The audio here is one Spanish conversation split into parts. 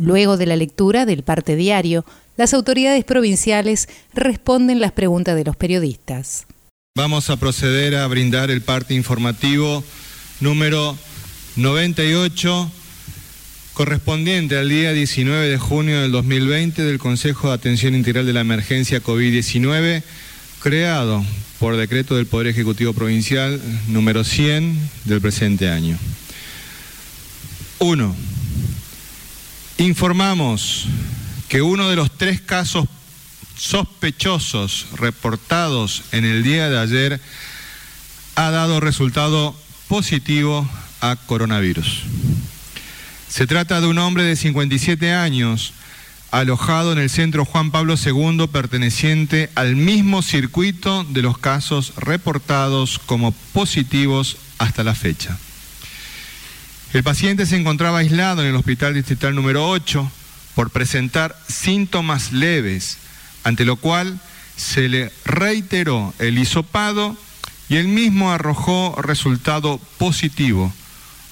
Luego de la lectura del parte diario, las autoridades provinciales responden las preguntas de los periodistas. Vamos a proceder a brindar el parte informativo número 98 correspondiente al día 19 de junio del 2020 del Consejo de Atención Integral de la Emergencia COVID-19, creado por decreto del Poder Ejecutivo Provincial número 100 del presente año. 1. Informamos que uno de los tres casos sospechosos reportados en el día de ayer ha dado resultado positivo a coronavirus. Se trata de un hombre de 57 años alojado en el centro Juan Pablo II perteneciente al mismo circuito de los casos reportados como positivos hasta la fecha. El paciente se encontraba aislado en el hospital distrital número 8 por presentar síntomas leves, ante lo cual se le reiteró el hisopado y el mismo arrojó resultado positivo,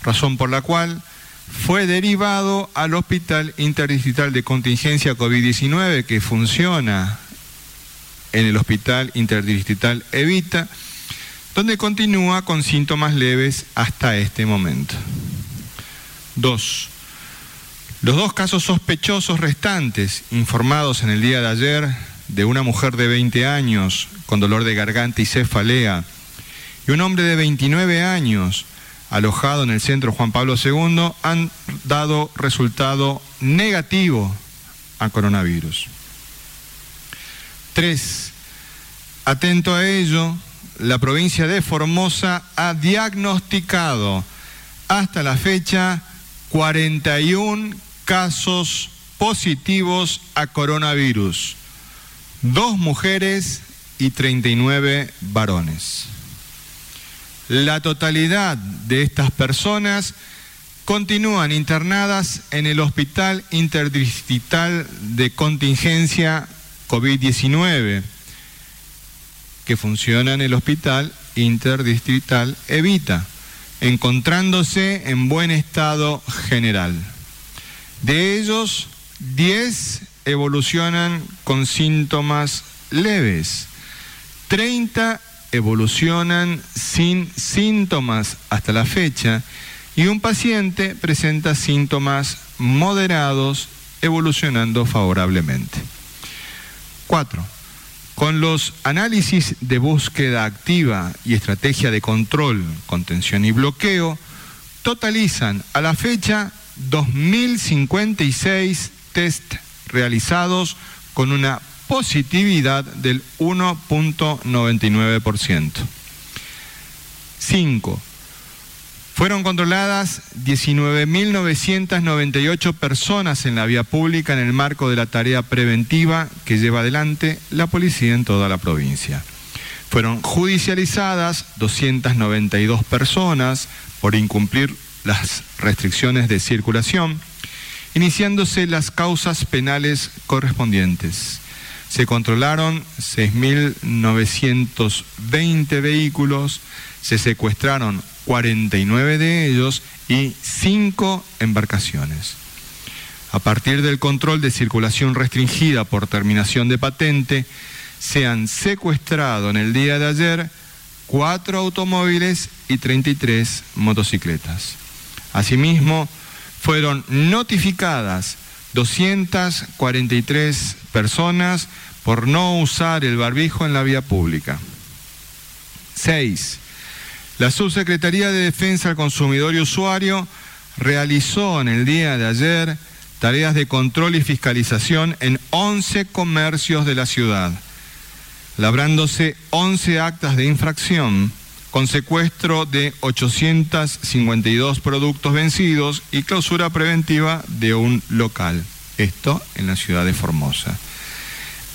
razón por la cual fue derivado al Hospital Interdistrital de Contingencia COVID-19 que funciona en el Hospital Interdistrital Evita, donde continúa con síntomas leves hasta este momento. 2. Los dos casos sospechosos restantes, informados en el día de ayer, de una mujer de 20 años con dolor de garganta y cefalea, y un hombre de 29 años alojado en el centro Juan Pablo II, han dado resultado negativo a coronavirus. 3. Atento a ello, la provincia de Formosa ha diagnosticado hasta la fecha 41 casos positivos a coronavirus, dos mujeres y 39 varones. La totalidad de estas personas continúan internadas en el Hospital Interdistrital de Contingencia COVID-19, que funciona en el Hospital Interdistrital Evita, encontrándose en buen estado general. De ellos, 10 evolucionan con síntomas leves, 30 evolucionan sin síntomas hasta la fecha y un paciente presenta síntomas moderados evolucionando favorablemente. 4. Con los análisis de búsqueda activa y estrategia de control, contención y bloqueo, totalizan a la fecha 2.056 test realizados con una positividad del 1.99%. 5. Fueron controladas 19.998 personas en la vía pública en el marco de la tarea preventiva que lleva adelante la policía en toda la provincia. Fueron judicializadas 292 personas por incumplir las restricciones de circulación, iniciándose las causas penales correspondientes. Se controlaron 6.920 vehículos, se secuestraron 49 de ellos y 5 embarcaciones. A partir del control de circulación restringida por terminación de patente, se han secuestrado en el día de ayer cuatro automóviles y 33 motocicletas. Asimismo, fueron notificadas 243 personas por no usar el barbijo en la vía pública. 6. La Subsecretaría de Defensa al Consumidor y Usuario realizó en el día de ayer tareas de control y fiscalización en 11 comercios de la ciudad, labrándose 11 actas de infracción con secuestro de 852 productos vencidos y clausura preventiva de un local. Esto en la ciudad de Formosa.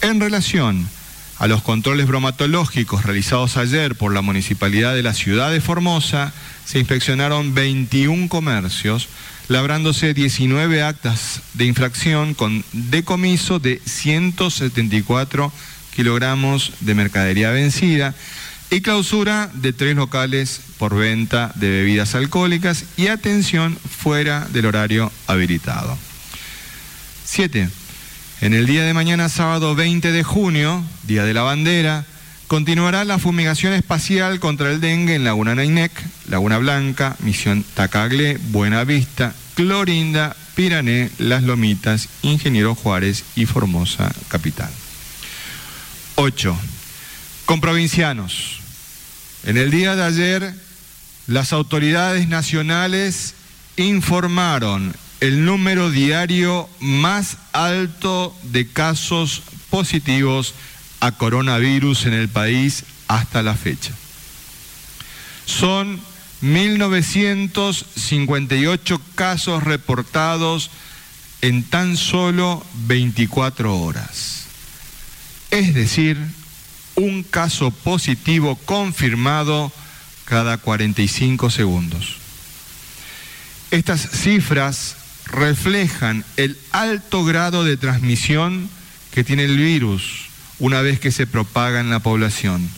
En relación a los controles bromatológicos realizados ayer por la Municipalidad de la Ciudad de Formosa, se inspeccionaron 21 comercios, labrándose 19 actas de infracción con decomiso de 174 kilogramos de mercadería vencida y clausura de tres locales por venta de bebidas alcohólicas y atención fuera del horario habilitado. 7. En el día de mañana, sábado 20 de junio, Día de la Bandera, continuará la fumigación espacial contra el dengue en Laguna Nainec, Laguna Blanca, Misión Tacagle, Buena Vista, Clorinda, Pirané, Las Lomitas, Ingeniero Juárez y Formosa Capital. 8. Con provincianos. En el día de ayer, las autoridades nacionales informaron el número diario más alto de casos positivos a coronavirus en el país hasta la fecha. Son 1.958 casos reportados en tan solo 24 horas es decir, un caso positivo confirmado cada 45 segundos. Estas cifras reflejan el alto grado de transmisión que tiene el virus una vez que se propaga en la población,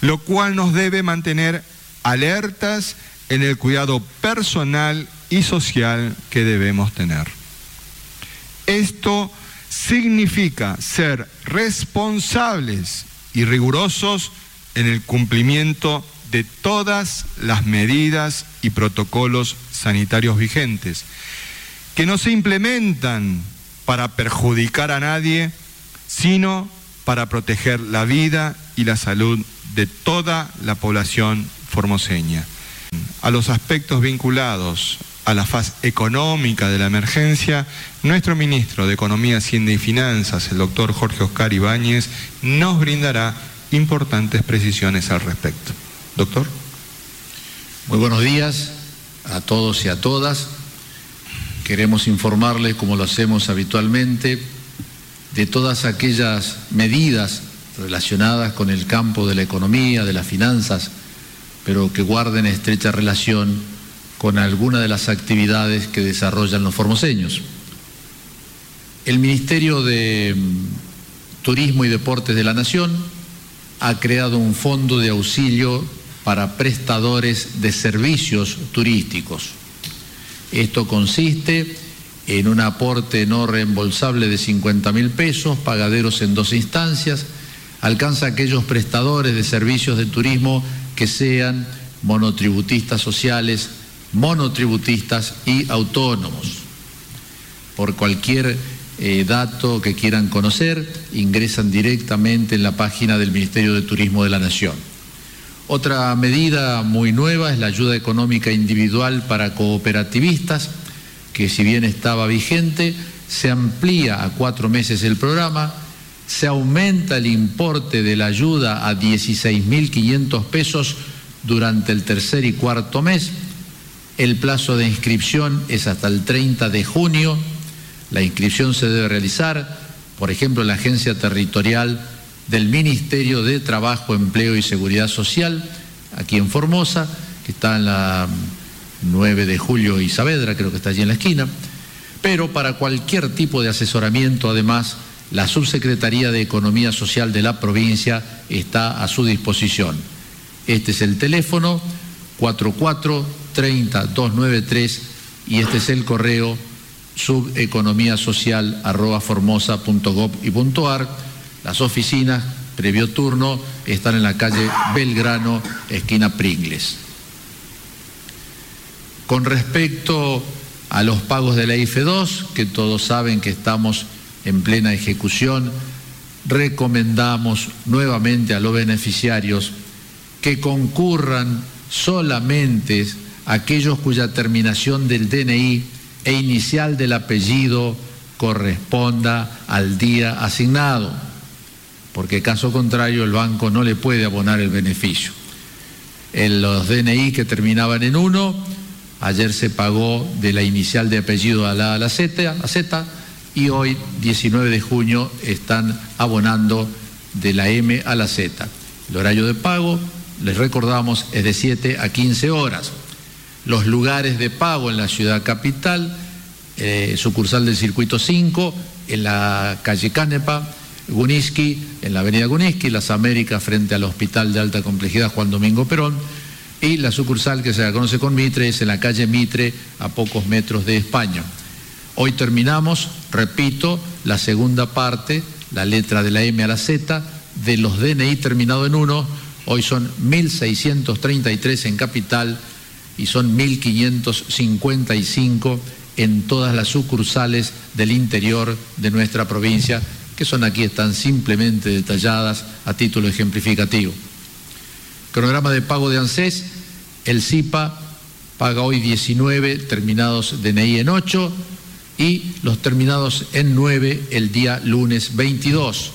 lo cual nos debe mantener alertas en el cuidado personal y social que debemos tener. Esto significa ser responsables y rigurosos en el cumplimiento de todas las medidas y protocolos sanitarios vigentes, que no se implementan para perjudicar a nadie, sino para proteger la vida y la salud de toda la población formoseña. A los aspectos vinculados a la faz económica de la emergencia, nuestro ministro de Economía, Hacienda y Finanzas, el doctor Jorge Oscar Ibáñez, nos brindará importantes precisiones al respecto. Doctor. Muy buenos días a todos y a todas. Queremos informarles, como lo hacemos habitualmente, de todas aquellas medidas relacionadas con el campo de la economía, de las finanzas, pero que guarden estrecha relación con alguna de las actividades que desarrollan los formoseños. El Ministerio de Turismo y Deportes de la Nación ha creado un fondo de auxilio para prestadores de servicios turísticos. Esto consiste en un aporte no reembolsable de 50 mil pesos, pagaderos en dos instancias, alcanza a aquellos prestadores de servicios de turismo que sean monotributistas sociales, monotributistas y autónomos. Por cualquier eh, dato que quieran conocer, ingresan directamente en la página del Ministerio de Turismo de la Nación. Otra medida muy nueva es la ayuda económica individual para cooperativistas, que si bien estaba vigente, se amplía a cuatro meses el programa, se aumenta el importe de la ayuda a 16.500 pesos durante el tercer y cuarto mes, el plazo de inscripción es hasta el 30 de junio. La inscripción se debe realizar, por ejemplo, en la agencia territorial del Ministerio de Trabajo, Empleo y Seguridad Social, aquí en Formosa, que está en la 9 de julio y Saavedra, creo que está allí en la esquina. Pero para cualquier tipo de asesoramiento, además, la Subsecretaría de Economía Social de la provincia está a su disposición. Este es el teléfono 44 30293 y este es el correo subeconomiasocial arroba y puntuar. Las oficinas, previo turno, están en la calle Belgrano, esquina Pringles. Con respecto a los pagos de la IFE 2, que todos saben que estamos en plena ejecución, recomendamos nuevamente a los beneficiarios que concurran solamente aquellos cuya terminación del DNI e inicial del apellido corresponda al día asignado, porque caso contrario el banco no le puede abonar el beneficio. En los DNI que terminaban en 1, ayer se pagó de la inicial de apellido a la, a la Z, y hoy, 19 de junio, están abonando de la M a la Z. El horario de pago, les recordamos, es de 7 a 15 horas. Los lugares de pago en la ciudad capital, eh, sucursal del circuito 5, en la calle Canepa, Guniski, en la avenida Guniski, Las Américas frente al Hospital de Alta Complejidad Juan Domingo Perón, y la sucursal que se la conoce con Mitre es en la calle Mitre, a pocos metros de España. Hoy terminamos, repito, la segunda parte, la letra de la M a la Z, de los DNI terminado en 1, hoy son 1.633 en capital y son 1.555 en todas las sucursales del interior de nuestra provincia, que son aquí, están simplemente detalladas a título ejemplificativo. Cronograma de pago de ANSES, el CIPA paga hoy 19 terminados DNI en 8 y los terminados en 9 el día lunes 22.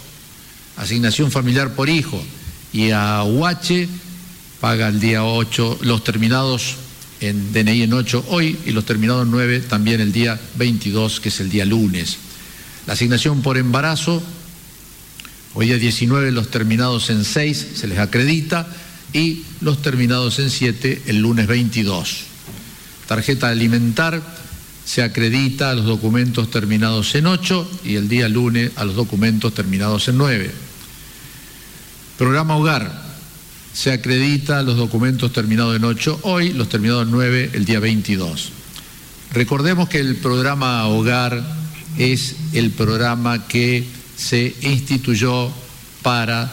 Asignación familiar por hijo y a UH paga el día 8 los terminados en DNI en 8 hoy y los terminados en 9 también el día 22, que es el día lunes. Asignación por embarazo, hoy día 19 los terminados en 6 se les acredita y los terminados en 7 el lunes 22. Tarjeta alimentar se acredita a los documentos terminados en 8 y el día lunes a los documentos terminados en 9. Programa Hogar se acredita los documentos terminados en 8 hoy, los terminados en 9 el día 22. Recordemos que el programa Hogar es el programa que se instituyó para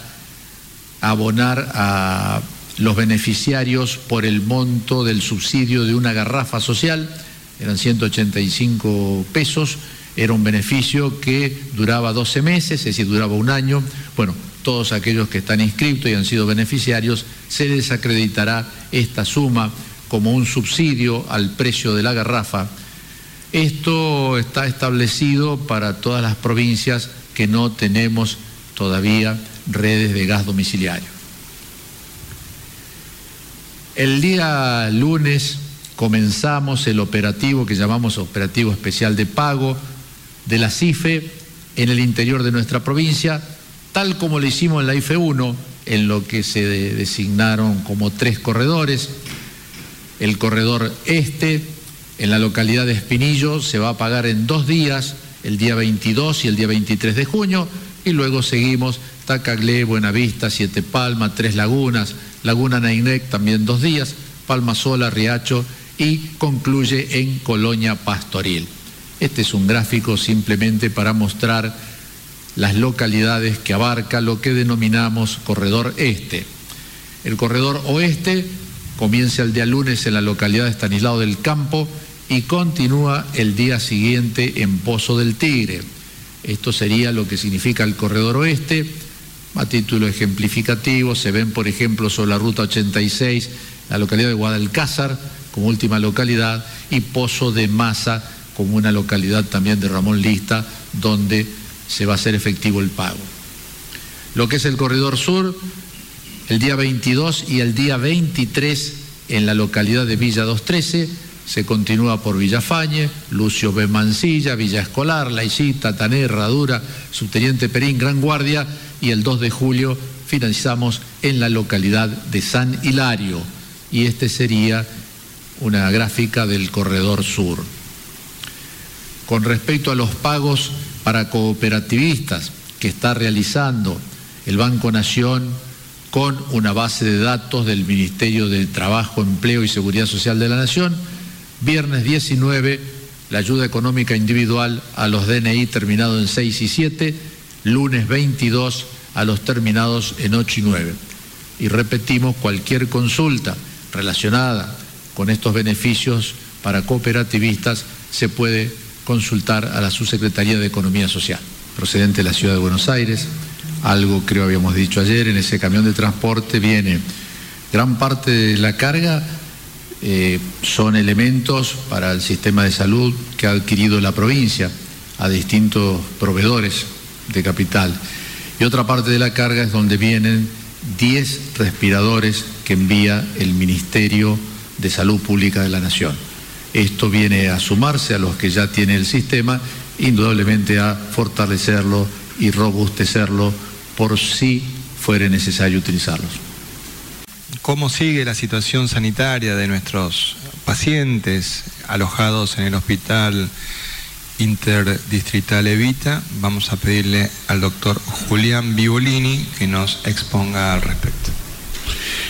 abonar a los beneficiarios por el monto del subsidio de una garrafa social, eran 185 pesos, era un beneficio que duraba 12 meses, es decir, duraba un año. Bueno, todos aquellos que están inscritos y han sido beneficiarios, se les acreditará esta suma como un subsidio al precio de la garrafa. Esto está establecido para todas las provincias que no tenemos todavía redes de gas domiciliario. El día lunes comenzamos el operativo que llamamos Operativo Especial de Pago de la CIFE en el interior de nuestra provincia tal como lo hicimos en la IFE 1, en lo que se designaron como tres corredores. El corredor este, en la localidad de Espinillo, se va a pagar en dos días, el día 22 y el día 23 de junio, y luego seguimos Tacaglé, Buenavista, Siete Palmas, Tres Lagunas, Laguna Nainec también dos días, Palma Sola, Riacho y concluye en Colonia Pastoril. Este es un gráfico simplemente para mostrar las localidades que abarca lo que denominamos corredor este. El corredor oeste comienza el día lunes en la localidad de Estanislao del Campo y continúa el día siguiente en Pozo del Tigre. Esto sería lo que significa el corredor oeste. A título ejemplificativo, se ven, por ejemplo, sobre la ruta 86, la localidad de Guadalcázar como última localidad y Pozo de Maza como una localidad también de Ramón Lista, donde se va a hacer efectivo el pago. Lo que es el corredor sur, el día 22 y el día 23 en la localidad de Villa 213, se continúa por Villafañe, Lucio B. Mancilla, Villa Escolar, Laicita, Tané, Herradura, Subteniente Perín, Gran Guardia y el 2 de julio finalizamos en la localidad de San Hilario y este sería una gráfica del corredor sur. Con respecto a los pagos para cooperativistas que está realizando el Banco Nación con una base de datos del Ministerio de Trabajo, Empleo y Seguridad Social de la Nación. Viernes 19, la ayuda económica individual a los DNI terminados en 6 y 7. Lunes 22, a los terminados en 8 y 9. Y repetimos, cualquier consulta relacionada con estos beneficios para cooperativistas se puede consultar a la Subsecretaría de Economía Social, procedente de la Ciudad de Buenos Aires. Algo creo habíamos dicho ayer, en ese camión de transporte viene gran parte de la carga, eh, son elementos para el sistema de salud que ha adquirido la provincia a distintos proveedores de capital. Y otra parte de la carga es donde vienen 10 respiradores que envía el Ministerio de Salud Pública de la Nación. Esto viene a sumarse a los que ya tiene el sistema, indudablemente a fortalecerlo y robustecerlo por si fuere necesario utilizarlos. ¿Cómo sigue la situación sanitaria de nuestros pacientes alojados en el hospital interdistrital Evita? Vamos a pedirle al doctor Julián Vivolini que nos exponga al respecto.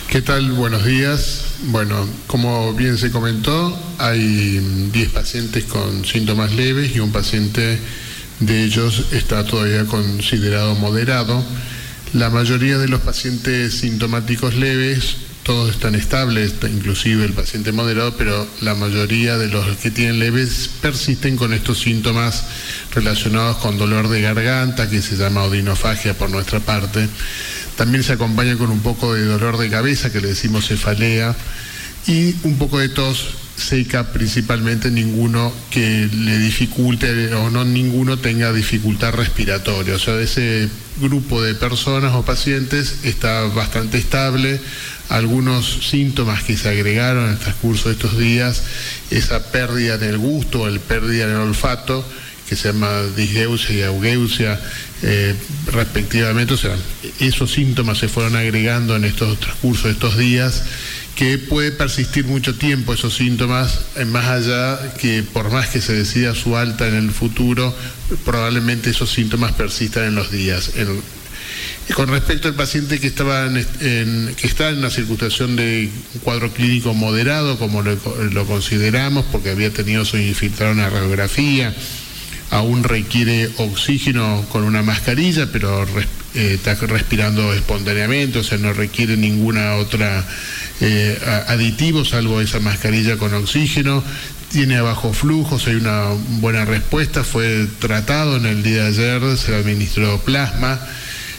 ¿Qué tal? Buenos días. Bueno, como bien se comentó, hay 10 pacientes con síntomas leves y un paciente de ellos está todavía considerado moderado. La mayoría de los pacientes sintomáticos leves, todos están estables, inclusive el paciente moderado, pero la mayoría de los que tienen leves persisten con estos síntomas relacionados con dolor de garganta, que se llama odinofagia por nuestra parte. También se acompaña con un poco de dolor de cabeza, que le decimos cefalea, y un poco de tos seca, principalmente ninguno que le dificulte o no ninguno tenga dificultad respiratoria. O sea, ese grupo de personas o pacientes está bastante estable. Algunos síntomas que se agregaron en el transcurso de estos días, esa pérdida del gusto, el pérdida en el olfato, que se llama disgeusia y augeusia eh, respectivamente, o sea, esos síntomas se fueron agregando en estos transcurso de estos días que puede persistir mucho tiempo esos síntomas, eh, más allá que por más que se decida su alta en el futuro, probablemente esos síntomas persistan en los días. con respecto al paciente que estaba en, que está en una circunstancia de cuadro clínico moderado, como lo, lo consideramos, porque había tenido su infiltrado una radiografía, aún requiere oxígeno con una mascarilla, pero eh, está respirando espontáneamente, o sea, no requiere ninguna otra eh, aditivo salvo esa mascarilla con oxígeno. Tiene bajo flujos, hay una buena respuesta, fue tratado en el día de ayer, se administró plasma.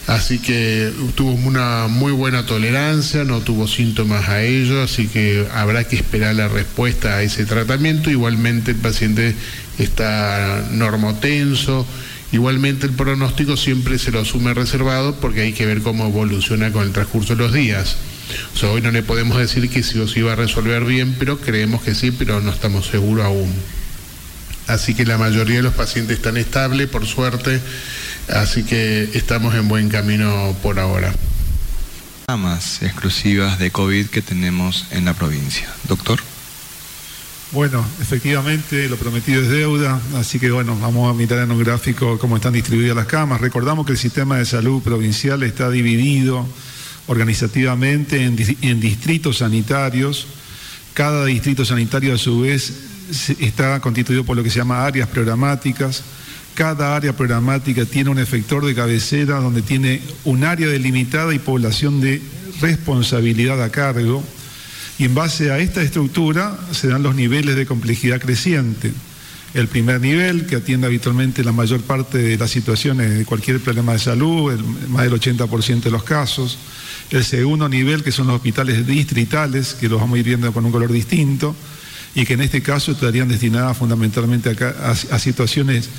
Así que tuvo una muy buena tolerancia, no tuvo síntomas a ello, así que habrá que esperar la respuesta a ese tratamiento. Igualmente el paciente está normotenso. Igualmente el pronóstico siempre se lo asume reservado porque hay que ver cómo evoluciona con el transcurso de los días. Hoy no le podemos decir que si o si va a resolver bien, pero creemos que sí, pero no estamos seguros aún. Así que la mayoría de los pacientes están estables, por suerte, así que estamos en buen camino por ahora. Exclusivas de COVID que tenemos en la provincia. Doctor. Bueno, efectivamente, lo prometido es deuda, así que bueno, vamos a mirar en un gráfico cómo están distribuidas las camas. Recordamos que el sistema de salud provincial está dividido organizativamente en, en distritos sanitarios. Cada distrito sanitario a su vez está constituido por lo que se llama áreas programáticas. Cada área programática tiene un efector de cabecera donde tiene un área delimitada y población de responsabilidad a cargo. Y en base a esta estructura se dan los niveles de complejidad creciente. El primer nivel, que atiende habitualmente la mayor parte de las situaciones de cualquier problema de salud, más del 80% de los casos. El segundo nivel, que son los hospitales distritales, que los vamos a ir viendo con un color distinto y que en este caso estarían destinadas fundamentalmente a, situaciones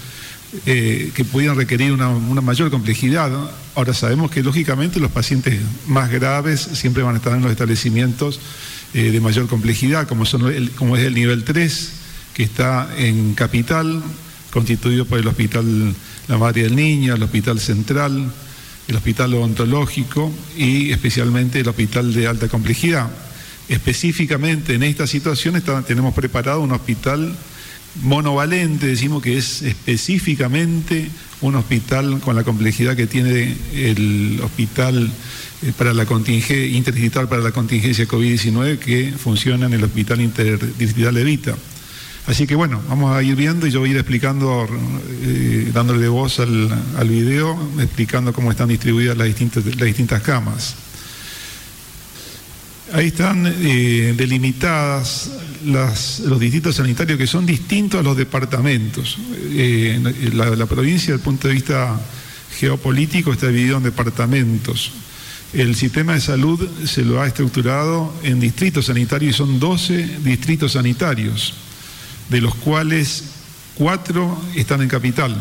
eh, que pudieran requerir una, mayor complejidad. Ahora sabemos que lógicamente los pacientes más graves siempre van a estar en los establecimientos eh, de mayor complejidad, como, son como es el nivel 3, que está en Capital, constituido por el Hospital La Madre del Niño, el Hospital Central, el Hospital Odontológico y especialmente el Hospital de Alta Complejidad. Específicamente en esta situación tenemos preparado un hospital monovalente, decimos que es específicamente un hospital con la complejidad que tiene el hospital eh, para la contingencia, interdistrital para la contingencia COVID-19 que funciona en el hospital interdistrital de Vita. Así que bueno, vamos a ir viendo y yo voy a ir explicando, eh, dándole voz al, al video, explicando cómo están distribuidas las distintas, las distintas camas. Ahí están eh, delimitadas los distritos sanitarios que son distintos a los departamentos. Eh, la, provincia, desde el punto de vista geopolítico, está dividido en departamentos. El sistema de salud se lo ha estructurado en distritos sanitarios y son 12 distritos sanitarios, de los cuales cuatro están en capital,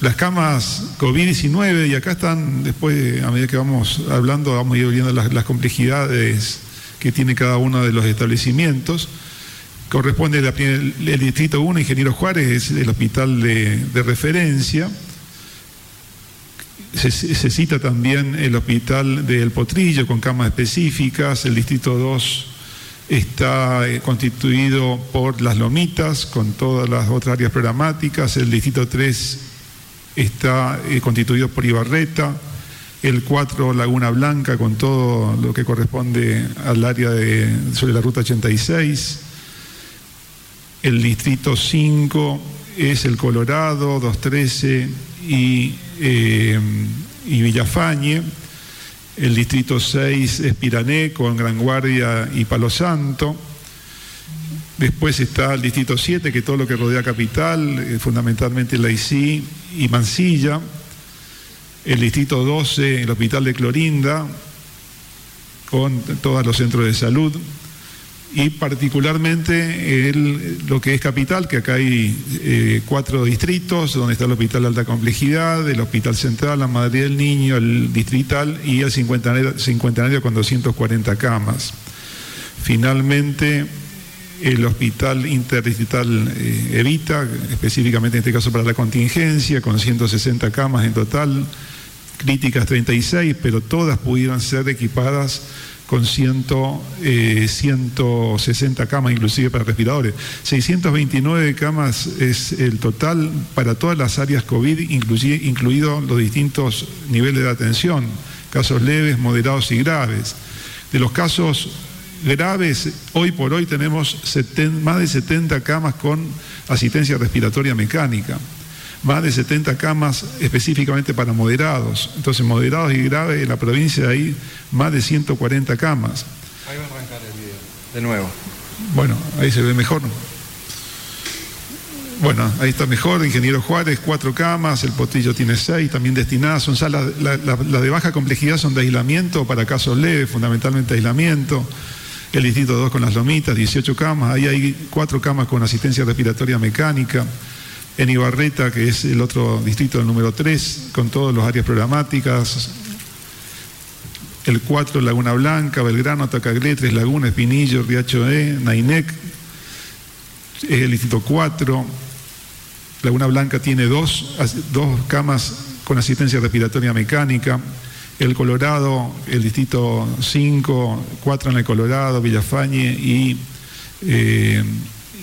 las camas COVID-19, y acá están, después, a medida que vamos hablando, vamos a ir viendo las, complejidades que tiene cada uno de los establecimientos. Corresponde el, Distrito 1, Ingeniero Juárez, es el hospital de, referencia. se, cita también el hospital del Potrillo con camas específicas, el distrito 2 está eh, constituido por las lomitas con todas las otras áreas programáticas, el distrito 3 está eh, constituido por Ibarreta, el 4 Laguna Blanca con todo lo que corresponde al área de, sobre la ruta 86, el distrito 5 es el Colorado, 213 y, eh, y Villafañe, el distrito 6 es Pirané con Gran Guardia y Palo Santo. Después está el distrito 7, que todo lo que rodea Capital, eh, fundamentalmente la ICI y Mansilla. El distrito 12, el Hospital de Clorinda, con todos los centros de salud y particularmente lo que es capital, que acá hay eh, cuatro distritos, donde está el Hospital de Alta Complejidad, el Hospital Central, la Madre del Niño, el Distrital y el cincuentenario, con 240 camas. Finalmente, el Hospital Interdistrital eh, Evita, específicamente en este caso para la contingencia, con 160 camas en total, críticas 36, pero todas pudieron ser equipadas con 160 eh, camas, inclusive para respiradores. 629 camas es el total para todas las áreas COVID, incluidos los distintos niveles de atención, casos leves, moderados y graves. De los casos graves, hoy por hoy tenemos más de 70 camas con asistencia respiratoria mecánica más de 70 camas específicamente para moderados. Entonces, moderados y graves en la provincia de ahí, más de 140 camas. Ahí va a arrancar el video, de nuevo. Bueno, ahí se ve mejor. Bueno, ahí está mejor, Ingeniero Juárez, cuatro camas, el Potillo tiene seis, también destinadas, son salas, las de baja complejidad son de aislamiento para casos leves, fundamentalmente aislamiento. El distrito 2 con las lomitas, 18 camas, ahí hay cuatro camas con asistencia respiratoria mecánica. En Ibarreta, que es el otro distrito del número 3, con todas las áreas programáticas, el 4 Laguna Blanca, Belgrano, Tacaglé, Tres Lagunas, Espinillo, Riacho E, Nainec, el distrito 4, Laguna Blanca tiene dos, dos camas con asistencia respiratoria mecánica, el Colorado, el distrito 5, 4 en el Colorado, Villafañe y eh,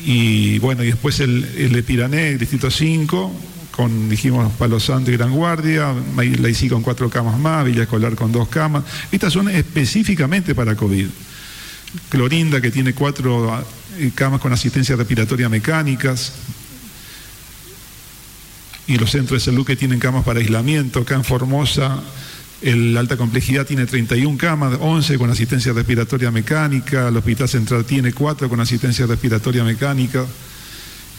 y bueno, y después el, el de Pirané, el distrito 5, con, dijimos, Palo Santo y Gran Guardia, la ICI con cuatro camas más, Villa Escolar con dos camas. Estas son específicamente para COVID. Clorinda, que tiene cuatro eh, camas con asistencia respiratoria mecánicas, y los centros de salud que tienen camas para aislamiento. Acá en Formosa el alta complejidad tiene 31 camas, 11 con asistencia respiratoria mecánica, el Hospital Central tiene 4 con asistencia respiratoria mecánica,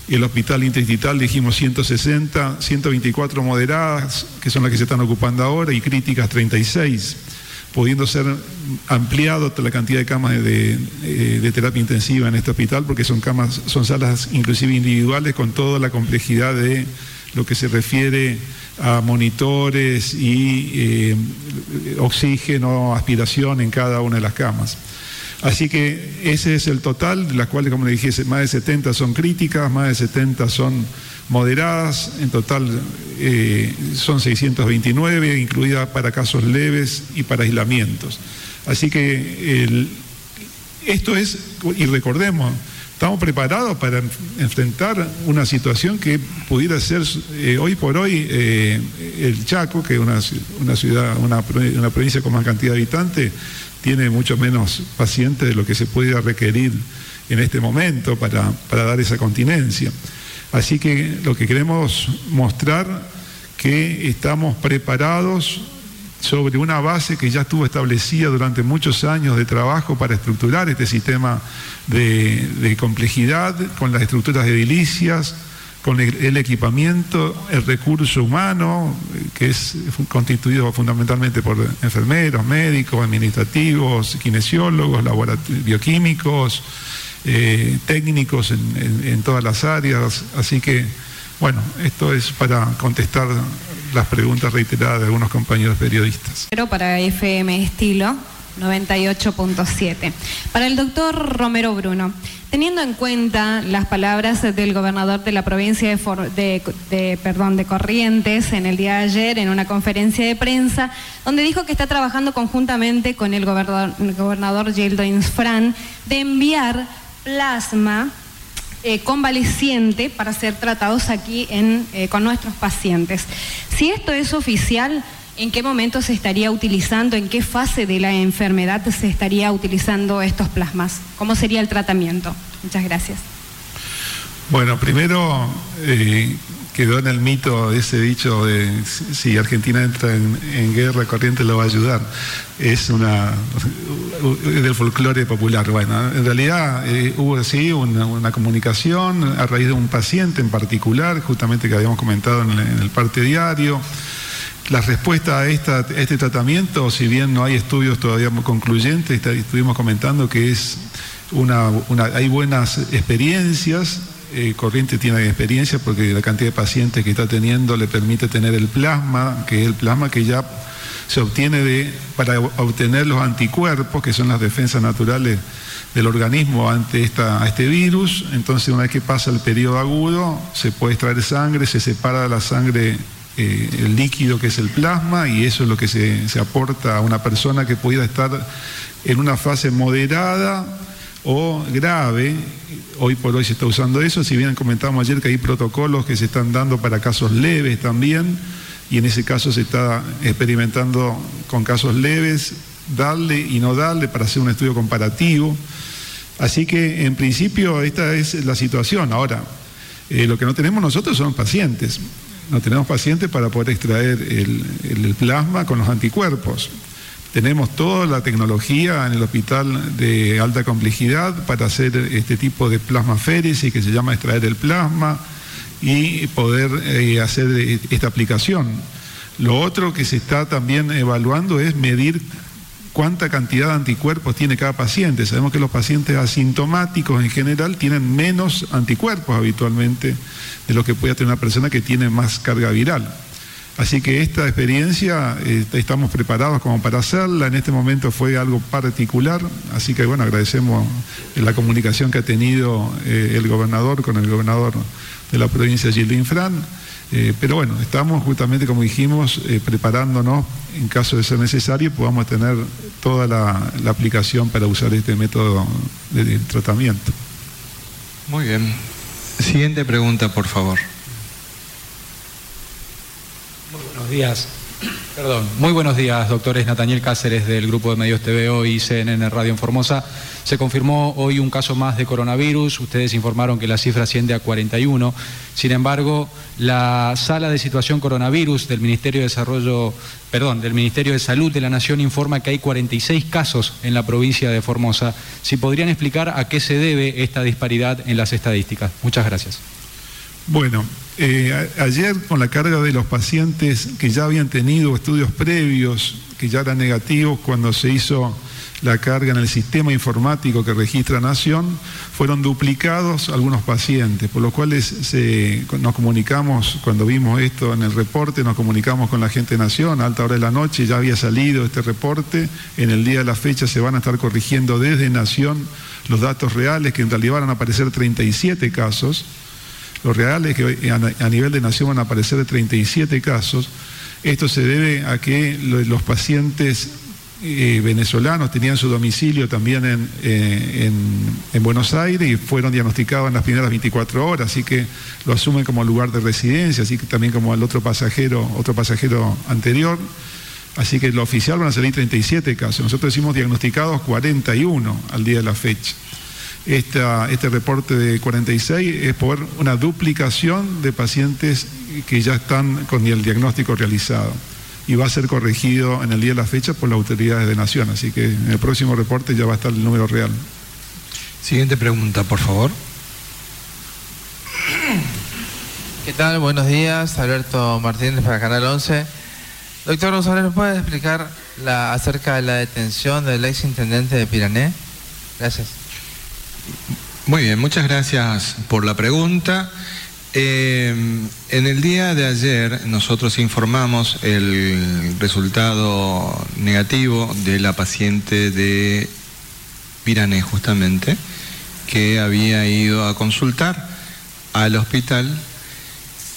el Hospital Interdistrital dijimos 160, 124 moderadas, que son las que se están ocupando ahora, y críticas 36, pudiendo ser ampliado la cantidad de camas de, eh, de, terapia intensiva en este hospital, porque son camas, son salas inclusive individuales con toda la complejidad de lo que se refiere a monitores y eh, oxígeno, aspiración en cada una de las camas. Así que ese es el total, de las cuales, como le dije, más de 70 son críticas, más de 70 son moderadas, en total eh, son 629, incluidas para casos leves y para aislamientos. Así que esto es, y recordemos, estamos preparados para enfrentar una situación que pudiera ser eh, hoy por hoy eh, el Chaco, que es una, ciudad, una, provincia con más cantidad de habitantes, tiene mucho menos pacientes de lo que se pudiera requerir en este momento para, para dar esa continencia. Así que lo que queremos mostrar que estamos preparados sobre una base que ya estuvo establecida durante muchos años de trabajo para estructurar este sistema de, complejidad, con las estructuras edilicias, con el, equipamiento, el recurso humano, que es constituido fundamentalmente por enfermeros, médicos, administrativos, kinesiólogos, bioquímicos, eh, técnicos en, en todas las áreas. Así que, bueno, esto es para contestar las preguntas reiteradas de algunos compañeros periodistas. Pero para FM Estilo, 98.7. Para el doctor Romero Bruno, teniendo en cuenta las palabras del gobernador de la provincia de, perdón, de Corrientes en el día de ayer en una conferencia de prensa, donde dijo que está trabajando conjuntamente con el gobernador, gobernador Gildo Insfran de enviar plasma eh, convaleciente para ser tratados aquí eh, con nuestros pacientes. Si esto es oficial, ¿En qué momento se estaría utilizando, en qué fase de la enfermedad se estaría utilizando estos plasmas? ¿Cómo sería el tratamiento? Muchas gracias. Bueno, primero eh, quedó en el mito ese dicho de si Argentina entra en, guerra, Corriente lo va a ayudar. Es una del folclore popular. Bueno, en realidad eh, hubo así una, comunicación a raíz de un paciente en particular, justamente que habíamos comentado en el parte diario. La respuesta a, este tratamiento, si bien no hay estudios todavía concluyentes, estuvimos comentando que es una, hay buenas experiencias, eh, Corriente tiene experiencia porque la cantidad de pacientes que está teniendo le permite tener el plasma, que es el plasma que ya se obtiene de, para obtener los anticuerpos, que son las defensas naturales del organismo ante esta, este virus. Entonces, una vez que pasa el periodo agudo, se puede extraer sangre, se separa la sangre eh, el líquido que es el plasma y eso es lo que se, aporta a una persona que pueda estar en una fase moderada o grave. Hoy por hoy se está usando eso, si bien comentamos ayer que hay protocolos que se están dando para casos leves también, y en ese caso se está experimentando con casos leves, darle y no darle para hacer un estudio comparativo. Así que en principio esta es la situación. Ahora, eh, lo que no tenemos nosotros son pacientes no tenemos pacientes para poder extraer el, plasma con los anticuerpos. Tenemos toda la tecnología en el hospital de alta complejidad para hacer este tipo de plasmaféresis que se llama extraer el plasma y poder eh, hacer esta aplicación. Lo otro que se está también evaluando es medir cuánta cantidad de anticuerpos tiene cada paciente. Sabemos que los pacientes asintomáticos en general tienen menos anticuerpos habitualmente de lo que puede tener una persona que tiene más carga viral. Así que esta experiencia eh, estamos preparados como para hacerla. En este momento fue algo particular, así que bueno, agradecemos la comunicación que ha tenido eh, el gobernador con el gobernador de la provincia Gildín Fran. Eh, pero bueno, estamos justamente, como dijimos, preparándonos en caso de ser necesario podamos tener toda la, la aplicación para usar este método de tratamiento. Muy bien. Siguiente pregunta, por favor. Muy buenos días. Perdón, muy buenos días, doctores Nataniel Cáceres del Grupo de Medios TVO y CNN Radio en Formosa. Se confirmó hoy un caso más de coronavirus. Ustedes informaron que la cifra asciende a 41. Sin embargo, la sala de situación coronavirus del Ministerio de Desarrollo, perdón, del Ministerio de Salud de la Nación informa que hay 46 casos en la provincia de Formosa. Si podrían explicar a qué se debe esta disparidad en las estadísticas. Muchas gracias. Bueno, eh, ayer con la carga de los pacientes que ya habían tenido estudios previos, que ya eran negativos cuando se hizo la carga en el sistema informático que registra Nación, fueron duplicados algunos pacientes, por lo cuales nos comunicamos, cuando vimos esto en el reporte, nos comunicamos con la gente de Nación, a alta hora de la noche ya había salido este reporte, en el día de la fecha se van a estar corrigiendo desde Nación los datos reales, que en realidad van a aparecer 37 casos, los reales que a nivel de nación van a aparecer de 37 casos. Esto se debe a que los pacientes eh, venezolanos tenían su domicilio también eh, en, Buenos Aires y fueron diagnosticados en las primeras 24 horas, así que lo asumen como lugar de residencia, así que también como el otro pasajero, otro pasajero anterior. Así que lo oficial van a salir 37 casos. Nosotros decimos diagnosticados 41 al día de la fecha este reporte de 46 es por una duplicación de pacientes que ya están con el diagnóstico realizado y va a ser corregido en el día de la fecha por las autoridades de Nación, así que en el próximo reporte ya va a estar el número real. Siguiente pregunta, por favor. ¿Qué tal? Buenos días, Alberto Martínez para Canal 11. Doctor González, ¿nos puede explicar la, acerca de la detención del ex intendente de Pirané? Gracias. Muy bien, muchas gracias por la pregunta. Eh, en el día de ayer nosotros informamos el resultado negativo de la paciente de Pirané justamente, que había ido a consultar al hospital.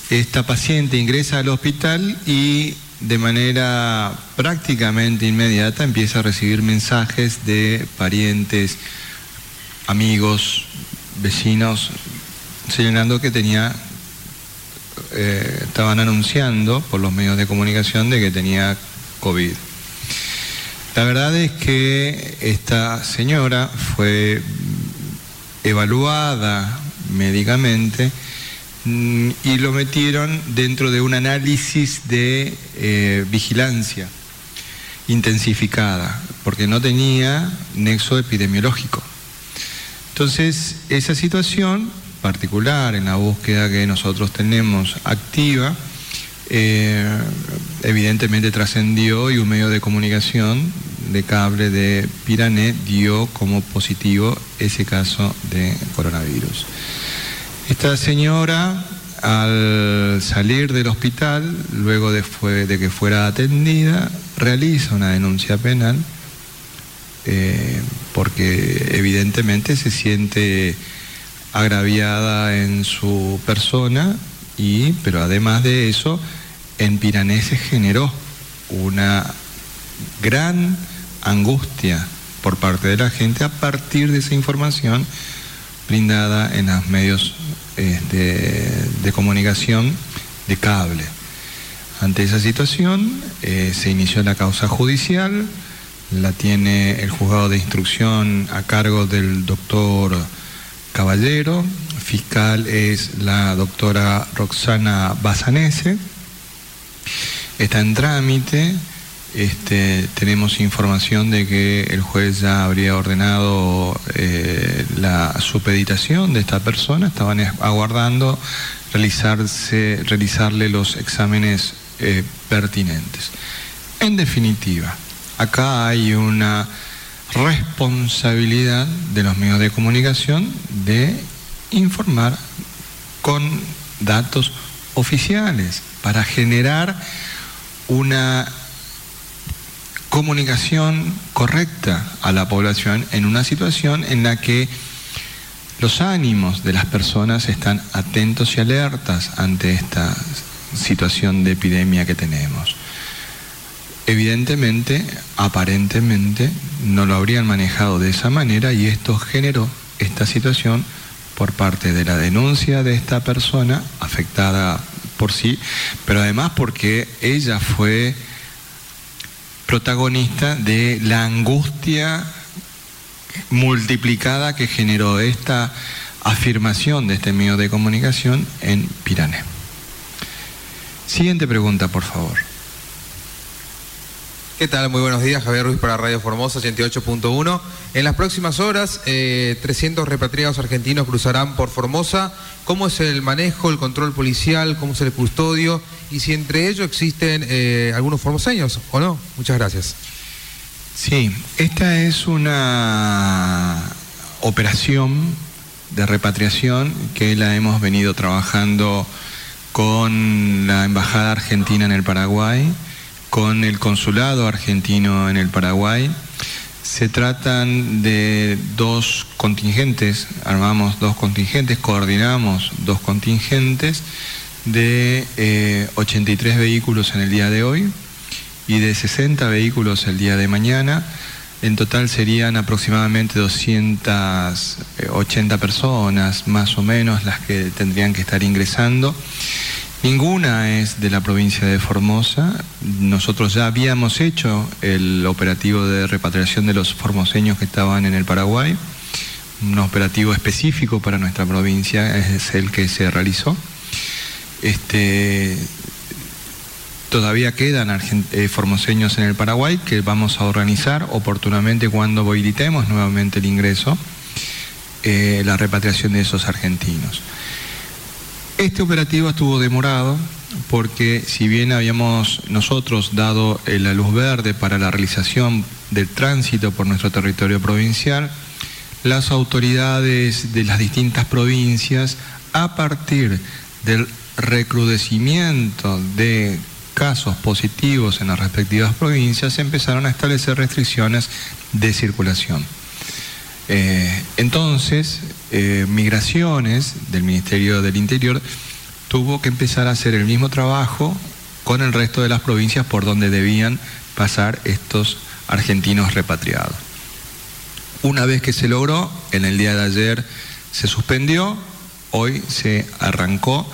Esta paciente ingresa al hospital y de manera prácticamente inmediata empieza a recibir mensajes de parientes, amigos, vecinos, señalando que tenía, eh, estaban anunciando por los medios de comunicación de que tenía COVID. La verdad es que esta señora fue evaluada médicamente mm, y lo metieron dentro de un análisis de eh, vigilancia intensificada, porque no tenía nexo epidemiológico. Entonces, esa situación particular en la búsqueda que nosotros tenemos activa, eh, evidentemente trascendió y un medio de comunicación de cable de Pirané dio como positivo ese caso de coronavirus. Esta señora, al salir del hospital, luego de, de que fuera atendida, realiza una denuncia penal eh, porque evidentemente se siente agraviada en su persona y, pero además de eso, en Pirané se generó una gran angustia por parte de la gente a partir de esa información brindada en los medios este, de comunicación de cable. Ante esa situación eh, se inició la causa judicial, la tiene el juzgado de instrucción a cargo del doctor Caballero, fiscal es la doctora Roxana Bazanese, está en trámite, este, tenemos información de que el juez ya habría ordenado eh, la supeditación de esta persona, estaban aguardando realizarse, realizarle los exámenes eh, pertinentes. En definitiva, acá hay una responsabilidad de los medios de comunicación de informar con datos oficiales para generar una comunicación correcta a la población en una situación en la que los ánimos de las personas están atentos y alertas ante esta situación de epidemia que tenemos. Evidentemente, aparentemente, no lo habrían manejado de esa manera y esto generó esta situación por parte de la denuncia de esta persona afectada por sí, pero además porque ella fue protagonista de la angustia multiplicada que generó esta afirmación de este medio de comunicación en Pirané. Siguiente pregunta, por favor. ¿Qué tal? Muy buenos días, Javier Ruiz para Radio Formosa 88.1. En las próximas horas, 300 eh, repatriados argentinos cruzarán por Formosa. ¿Cómo es el manejo, el control policial, cómo es el custodio y si entre ellos existen eh, algunos formoseños o no? Muchas gracias. Sí, esta es una operación de repatriación que la hemos venido trabajando con la Embajada Argentina en el Paraguay con el consulado argentino en el Paraguay. Se tratan de dos contingentes, armamos dos contingentes, coordinamos dos contingentes de 83 eh, vehículos en el día de hoy y de 60 vehículos el día de mañana. En total serían aproximadamente 280 personas, más o menos, las que tendrían que estar ingresando. Ninguna es de la provincia de Formosa. Nosotros ya habíamos hecho el operativo de repatriación de los formoseños que estaban en el Paraguay. Un operativo específico para nuestra provincia es el que se realizó. Este, todavía quedan eh, formoseños en el Paraguay que vamos a organizar oportunamente cuando habilitemos nuevamente el ingreso, eh, la repatriación de esos argentinos. Este operativo estuvo demorado porque si bien habíamos nosotros dado la luz verde para la realización del tránsito por nuestro territorio provincial, las autoridades de las distintas provincias, a partir del recrudecimiento de casos positivos en las respectivas provincias, empezaron a establecer restricciones de circulación. Eh, entonces, eh, Migraciones del Ministerio del Interior tuvo que empezar a hacer el mismo trabajo con el resto de las provincias por donde debían pasar estos argentinos repatriados. Una vez que se logró, en el día de ayer se suspendió, hoy se arrancó.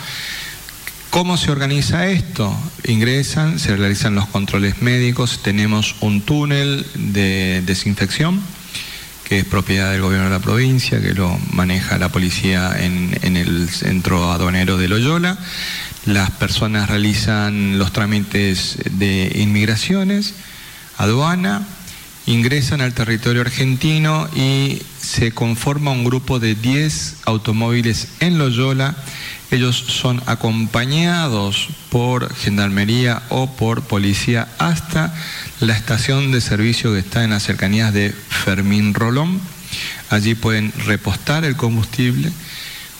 ¿Cómo se organiza esto? Ingresan, se realizan los controles médicos, tenemos un túnel de desinfección que es propiedad del gobierno de la provincia, que lo maneja la policía en, el centro aduanero de Loyola. Las personas realizan los trámites de inmigraciones, aduana, ingresan al territorio argentino y se conforma un grupo de 10 automóviles en Loyola. Ellos son acompañados por gendarmería o por policía hasta la estación de servicio que está en las cercanías de Fermín Rolón. Allí pueden repostar el combustible.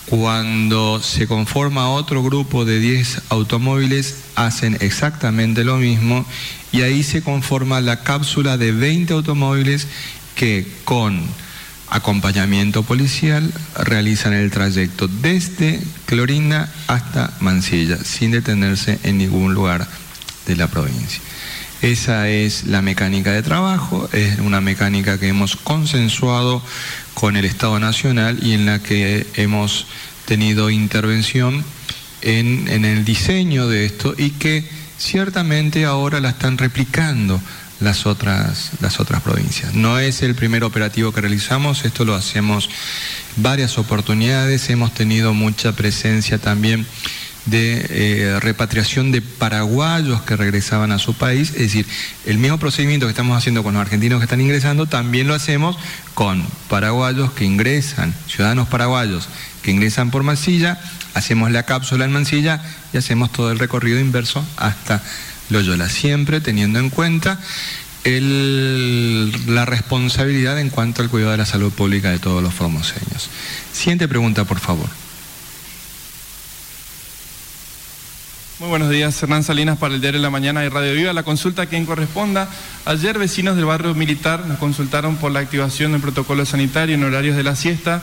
Cuando se conforma otro grupo de 10 automóviles, hacen exactamente lo mismo y ahí se conforma la cápsula de 20 automóviles que con acompañamiento policial realizan el trayecto desde Clorinda hasta Mansilla, sin detenerse en ningún lugar de la provincia. Esa es la mecánica de trabajo, es una mecánica que hemos consensuado con el Estado Nacional y en la que hemos tenido intervención en, en el diseño de esto y que ciertamente ahora la están replicando las otras, las otras provincias. No es el primer operativo que realizamos, esto lo hacemos varias oportunidades, hemos tenido mucha presencia también de eh, repatriación de paraguayos que regresaban a su país, es decir, el mismo procedimiento que estamos haciendo con los argentinos que están ingresando, también lo hacemos con paraguayos que ingresan, ciudadanos paraguayos que ingresan por Mansilla, hacemos la cápsula en Mansilla y hacemos todo el recorrido inverso hasta Loyola, siempre teniendo en cuenta la responsabilidad en cuanto al cuidado de la salud pública de todos los formoseños. Siguiente pregunta, por favor. Muy buenos días, Hernán Salinas para el Diario de la Mañana y Radio Viva. La consulta a quien corresponda. Ayer vecinos del barrio militar nos consultaron por la activación del protocolo sanitario en horarios de la siesta.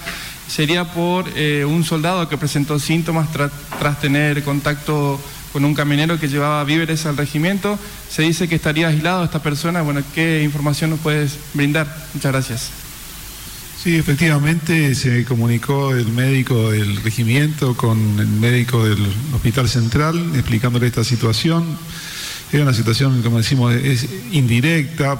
Sería por eh, un soldado que presentó síntomas tras tener contacto con un camionero que llevaba víveres al regimiento. Se dice que estaría aislado esta persona. Bueno, ¿qué información nos puedes brindar? Muchas gracias. Sí, efectivamente se comunicó el médico del regimiento con el médico del Hospital Central explicándole esta situación. Era una situación, como decimos, es indirecta.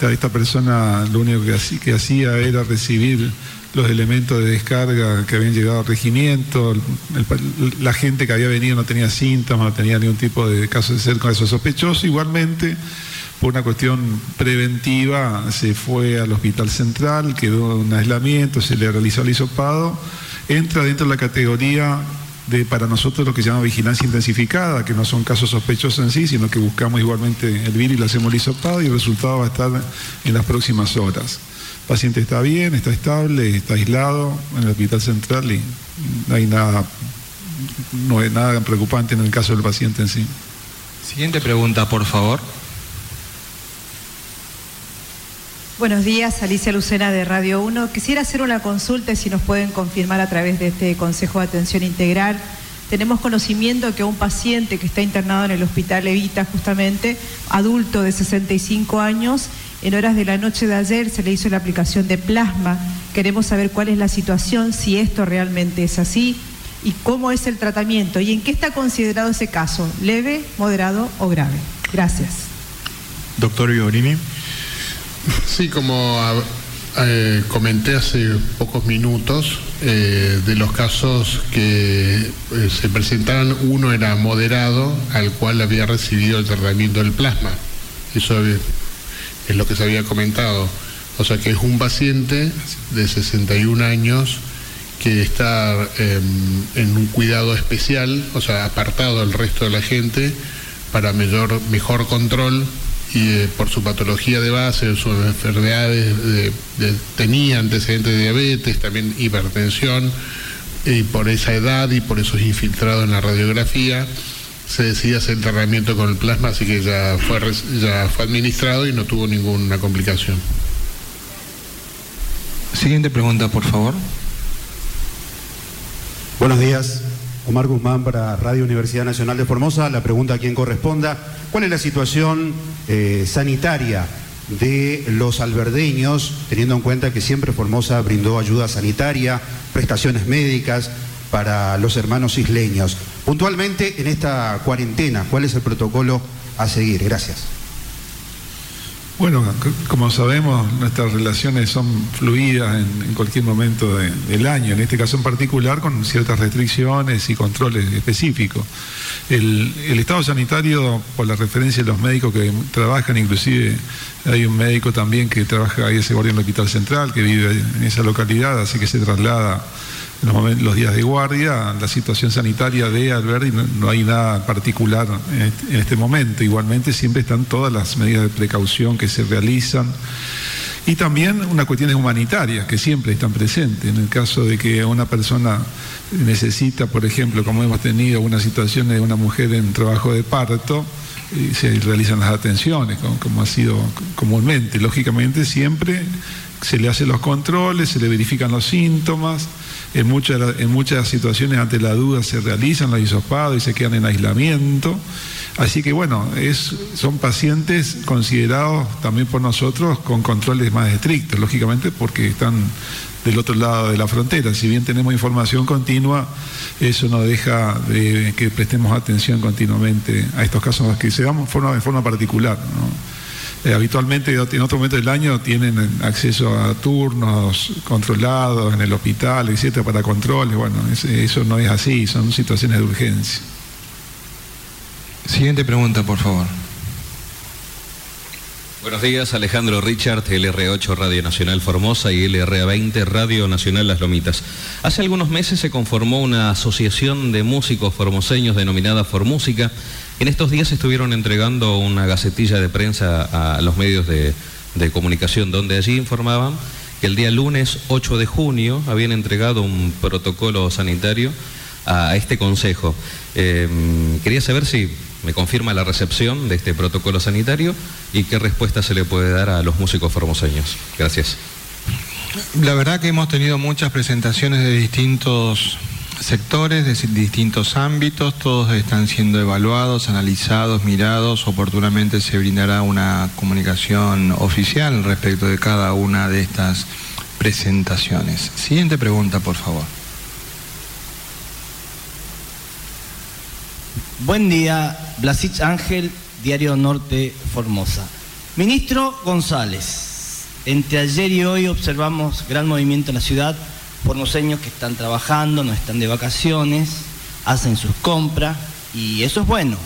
Esta, persona lo único que hacía era recibir los elementos de descarga que habían llegado al regimiento, la gente que había venido no tenía síntomas, no tenía ningún tipo de caso de ser con eso sospechoso. Igualmente, por una cuestión preventiva se fue al hospital central, quedó en aislamiento, se le realizó el hisopado, entra dentro de la categoría de para nosotros lo que se llama vigilancia intensificada, que no son casos sospechosos en sí, sino que buscamos igualmente el virus y le hacemos el hisopado y el resultado va a estar en las próximas horas. El paciente está bien, está estable, está aislado en el hospital central y no hay nada, no hay nada preocupante en el caso del paciente en sí. Siguiente pregunta, por favor. Buenos días, Alicia Lucena de Radio 1. Quisiera hacer una consulta, si nos pueden confirmar a través de este Consejo de Atención Integral. Tenemos conocimiento que un paciente que está internado en el Hospital Evita, justamente, adulto de 65 años, en horas de la noche de ayer se le hizo la aplicación de plasma. Queremos saber cuál es la situación, si esto realmente es así y cómo es el tratamiento y en qué está considerado ese caso, leve, moderado o grave. Gracias. Doctor Iorini. Sí, como eh, comenté hace pocos minutos, eh, de los casos que eh, se presentaron, uno era moderado, al cual había recibido el tratamiento del plasma. Eso es lo que se había comentado. O sea que es un paciente de 61 años que está em, en un cuidado especial, o sea, apartado del resto de la gente para mayor, mejor control y eh, por su patología de base, sus enfermedades, tenía antecedentes de diabetes, también hipertensión, y por esa edad y por esos infiltrados en la radiografía se decide hacer el tratamiento con el plasma, así que ya fue, ya fue administrado y no tuvo ninguna complicación. Siguiente pregunta, por favor. Buenos días. Omar Guzmán para Radio Universidad Nacional de Formosa. La pregunta a quien corresponda. ¿Cuál es la situación eh, sanitaria de los alberdeños, teniendo en cuenta que siempre Formosa brindó ayuda sanitaria, prestaciones médicas para los hermanos isleños? Puntualmente en esta cuarentena, ¿cuál es el protocolo a seguir? Gracias. Bueno, como sabemos, nuestras relaciones son fluidas en, cualquier momento del año, en este caso en particular con ciertas restricciones y controles específicos. El, estado sanitario, por la referencia de los médicos que trabajan, inclusive hay un médico también que trabaja ahí, ese guardia en el Hospital Central, que vive en esa localidad, así que se traslada los, días de guardia, la situación sanitaria de Alberdi no, no hay nada particular en este, momento. Igualmente siempre están todas las medidas de precaución que se realizan. Y también unas cuestiones humanitarias que siempre están presentes. En el caso de que una persona necesita, por ejemplo, como hemos tenido una situación de una mujer en trabajo de parto, se realizan las atenciones, como, como ha sido comúnmente. Lógicamente siempre se le hacen los controles, se le verifican los síntomas en muchas, en muchas situaciones ante la duda se realizan los hisopados y se quedan en aislamiento. Así que bueno, es, son pacientes considerados también por nosotros con controles más estrictos, lógicamente porque están del otro lado de la frontera. Si bien tenemos información continua, eso no deja de que prestemos atención continuamente a estos casos que se dan de forma particular. Eh, habitualmente en otro momento del año tienen acceso a turnos controlados en el hospital, etcétera, para controles. Bueno, eso no es así, son situaciones de urgencia. Siguiente pregunta, por favor. Buenos días, Alejandro Richard, LR8 Radio Nacional Formosa y LRA20 Radio Nacional Las Lomitas. Hace algunos meses se conformó una asociación de músicos formoseños denominada Formúsica. En estos días estuvieron entregando una gacetilla de prensa a los medios de, comunicación donde allí informaban que el día lunes 8 de junio habían entregado un protocolo sanitario a este consejo. Eh, quería saber si me confirma la recepción de este protocolo sanitario y qué respuesta se le puede dar a los músicos formoseños. Gracias. La verdad que hemos tenido muchas presentaciones de distintos sectores, de distintos ámbitos, todos están siendo evaluados, analizados, mirados, oportunamente se brindará una comunicación oficial respecto de cada una de estas presentaciones. Siguiente pregunta, por favor. Buen día, Blasich Ángel, Diario Norte Formosa. Ministro González, entre ayer y hoy observamos gran movimiento en la ciudad, formoseños que están trabajando, no están de vacaciones, hacen sus compras y eso es bueno.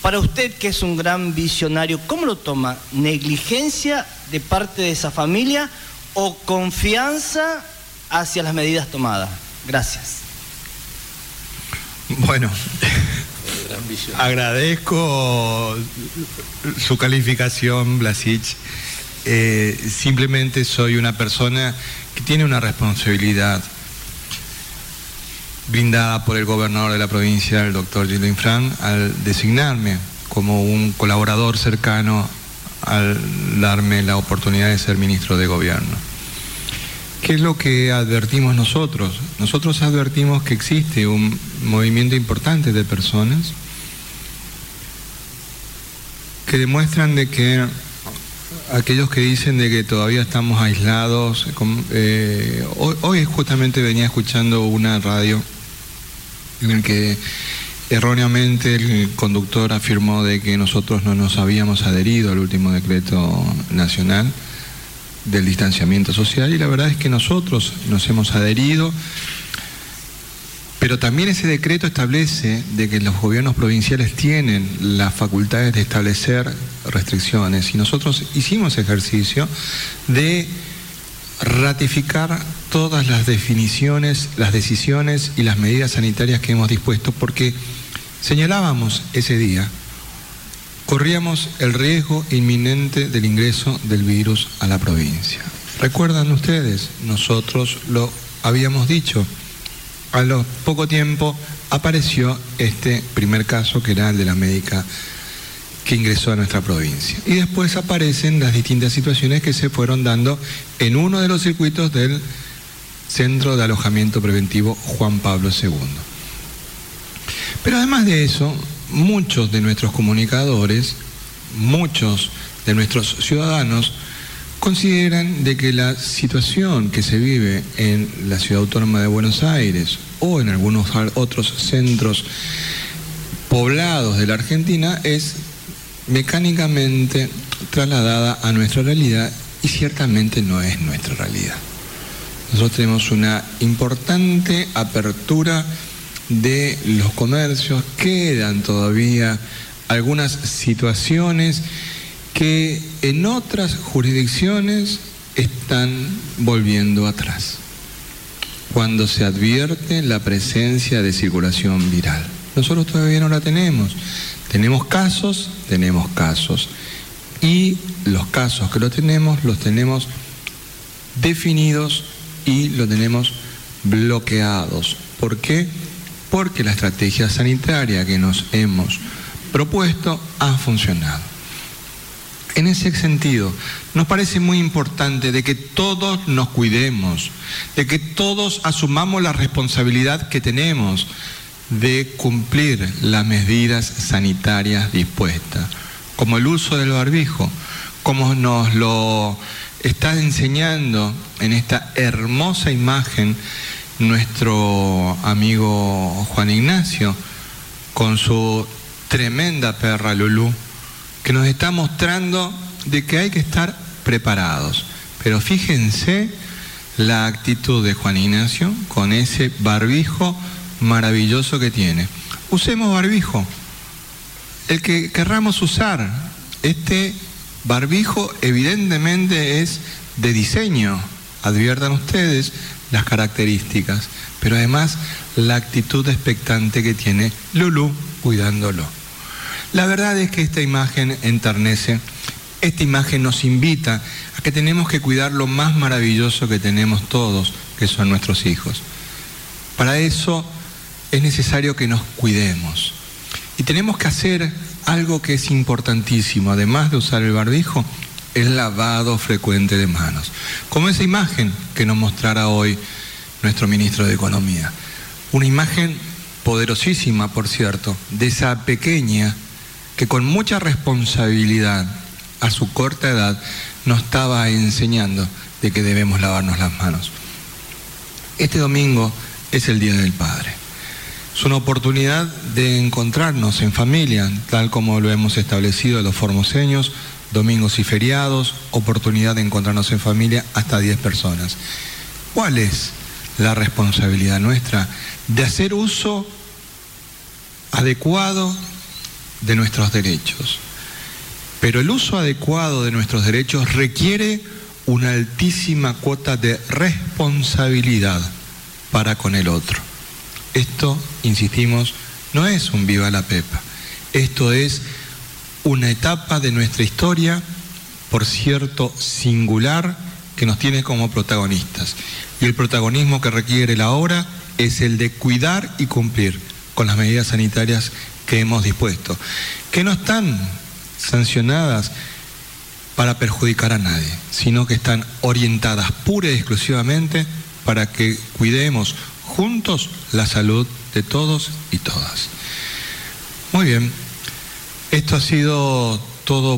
Para usted que es un gran visionario, ¿cómo lo toma? ¿Negligencia de parte de esa familia o confianza hacia las medidas tomadas? Gracias. Bueno, Agradezco su calificación, Blasich. Eh, simplemente soy una persona que tiene una responsabilidad brindada por el gobernador de la provincia, el doctor Gilles Fran, al designarme como un colaborador cercano al darme la oportunidad de ser ministro de gobierno. ¿Qué es lo que advertimos nosotros? Nosotros advertimos que existe un movimiento importante de personas que demuestran de que aquellos que dicen de que todavía estamos aislados, eh, hoy, justamente venía escuchando una radio en el que erróneamente el conductor afirmó de que nosotros no nos habíamos adherido al último decreto nacional del distanciamiento social y la verdad es que nosotros nos hemos adherido pero también ese decreto establece de que los gobiernos provinciales tienen las facultades de establecer restricciones y nosotros hicimos ejercicio de ratificar todas las definiciones, las decisiones y las medidas sanitarias que hemos dispuesto porque señalábamos ese día, corríamos el riesgo inminente del ingreso del virus a la provincia. ¿Recuerdan ustedes? Nosotros lo habíamos dicho a lo poco tiempo apareció este primer caso que era el de la médica que ingresó a nuestra provincia. Y después aparecen las distintas situaciones que se fueron dando en uno de los circuitos del Centro de Alojamiento Preventivo Juan Pablo II. Pero además de eso, muchos de nuestros comunicadores, muchos de nuestros ciudadanos, consideran de que la situación que se vive en la ciudad autónoma de Buenos Aires o en algunos otros centros poblados de la Argentina es mecánicamente trasladada a nuestra realidad y ciertamente no es nuestra realidad. Nosotros tenemos una importante apertura de los comercios, quedan todavía algunas situaciones que en otras jurisdicciones están volviendo atrás, cuando se advierte la presencia de circulación viral. Nosotros todavía no la tenemos. Tenemos casos, tenemos casos. Y los casos que lo tenemos, los tenemos definidos y los tenemos bloqueados. ¿Por qué? Porque la estrategia sanitaria que nos hemos propuesto ha funcionado. En ese sentido, nos parece muy importante de que todos nos cuidemos, de que todos asumamos la responsabilidad que tenemos de cumplir las medidas sanitarias dispuestas, como el uso del barbijo, como nos lo está enseñando en esta hermosa imagen nuestro amigo Juan Ignacio con su tremenda perra Lulú que nos está mostrando de que hay que estar preparados. Pero fíjense la actitud de Juan Ignacio con ese barbijo maravilloso que tiene. Usemos barbijo, el que querramos usar. Este barbijo evidentemente es de diseño, adviertan ustedes las características, pero además la actitud expectante que tiene Lulu cuidándolo. La verdad es que esta imagen enternece, esta imagen nos invita a que tenemos que cuidar lo más maravilloso que tenemos todos, que son nuestros hijos. Para eso es necesario que nos cuidemos. Y tenemos que hacer algo que es importantísimo, además de usar el barbijo, el lavado frecuente de manos. Como esa imagen que nos mostrará hoy nuestro ministro de Economía. Una imagen poderosísima, por cierto, de esa pequeña que con mucha responsabilidad a su corta edad nos estaba enseñando de que debemos lavarnos las manos. Este domingo es el Día del Padre. Es una oportunidad de encontrarnos en familia, tal como lo hemos establecido los formoseños, domingos y feriados, oportunidad de encontrarnos en familia hasta 10 personas. ¿Cuál es la responsabilidad nuestra? De hacer uso adecuado de nuestros derechos. Pero el uso adecuado de nuestros derechos requiere una altísima cuota de responsabilidad para con el otro. Esto, insistimos, no es un viva la pepa. Esto es una etapa de nuestra historia, por cierto, singular, que nos tiene como protagonistas. Y el protagonismo que requiere la obra es el de cuidar y cumplir con las medidas sanitarias que hemos dispuesto, que no están sancionadas para perjudicar a nadie, sino que están orientadas pura y exclusivamente para que cuidemos juntos la salud de todos y todas. Muy bien, esto ha sido todo.